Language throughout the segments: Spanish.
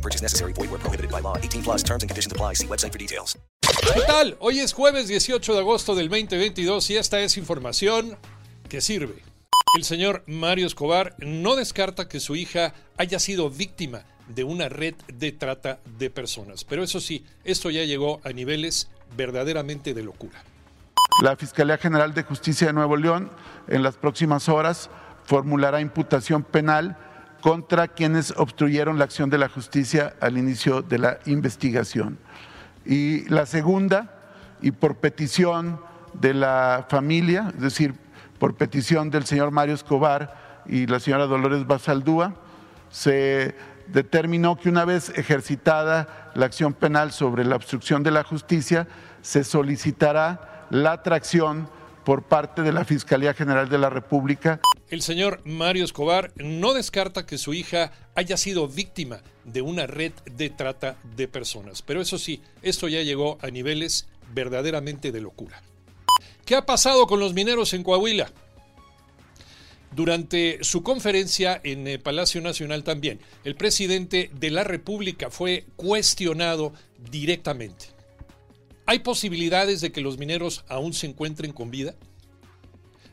No purchase necessary. Void where prohibited by law. 18 plus terms and conditions apply. See website for details. ¿Qué tal? Hoy es jueves 18 de agosto del 2022 y esta es información que sirve. El señor Mario Escobar no descarta que su hija haya sido víctima de una red de trata de personas. Pero eso sí, esto ya llegó a niveles verdaderamente de locura. La Fiscalía General de Justicia de Nuevo León en las próximas horas formulará imputación penal contra quienes obstruyeron la acción de la justicia al inicio de la investigación. Y la segunda, y por petición de la familia, es decir, por petición del señor Mario Escobar y la señora Dolores Basaldúa, se determinó que una vez ejercitada la acción penal sobre la obstrucción de la justicia, se solicitará la atracción por parte de la Fiscalía General de la República. El señor Mario Escobar no descarta que su hija haya sido víctima de una red de trata de personas. Pero eso sí, esto ya llegó a niveles verdaderamente de locura. ¿Qué ha pasado con los mineros en Coahuila? Durante su conferencia en el Palacio Nacional también, el presidente de la República fue cuestionado directamente. ¿Hay posibilidades de que los mineros aún se encuentren con vida?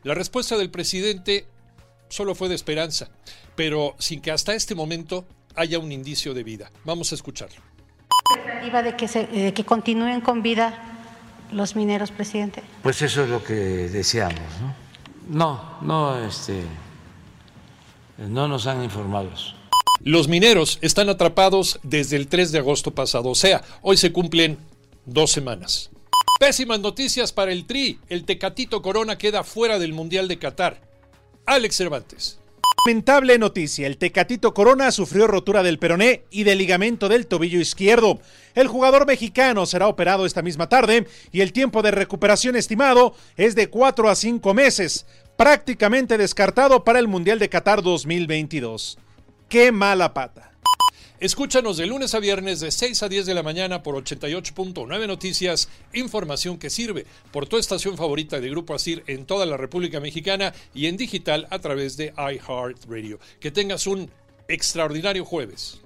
La respuesta del presidente solo fue de esperanza, pero sin que hasta este momento haya un indicio de vida. Vamos a escucharlo. expectativa de que, se- de que continúen con vida los mineros, presidente? Pues eso es lo que deseamos, ¿no? No, no, este, no nos han informado. eso. Los mineros están atrapados desde el 3 de agosto pasado, o sea, hoy se cumplen dos semanas. Pésimas noticias para el Tri. El Tecatito Corona queda fuera del Mundial de Qatar. Alex Cervantes. Lamentable noticia, el Tecatito Corona sufrió rotura del peroné y del ligamento del tobillo izquierdo. El jugador mexicano será operado esta misma tarde y el tiempo de recuperación estimado es de 4 a 5 meses, prácticamente descartado para el Mundial de Qatar 2022. ¡Qué mala pata! Escúchanos de lunes a viernes de 6 a 10 de la mañana por 88.9 Noticias, información que sirve por tu estación favorita de Grupo Asir en toda la República Mexicana y en digital a través de iHeartRadio. Que tengas un extraordinario jueves.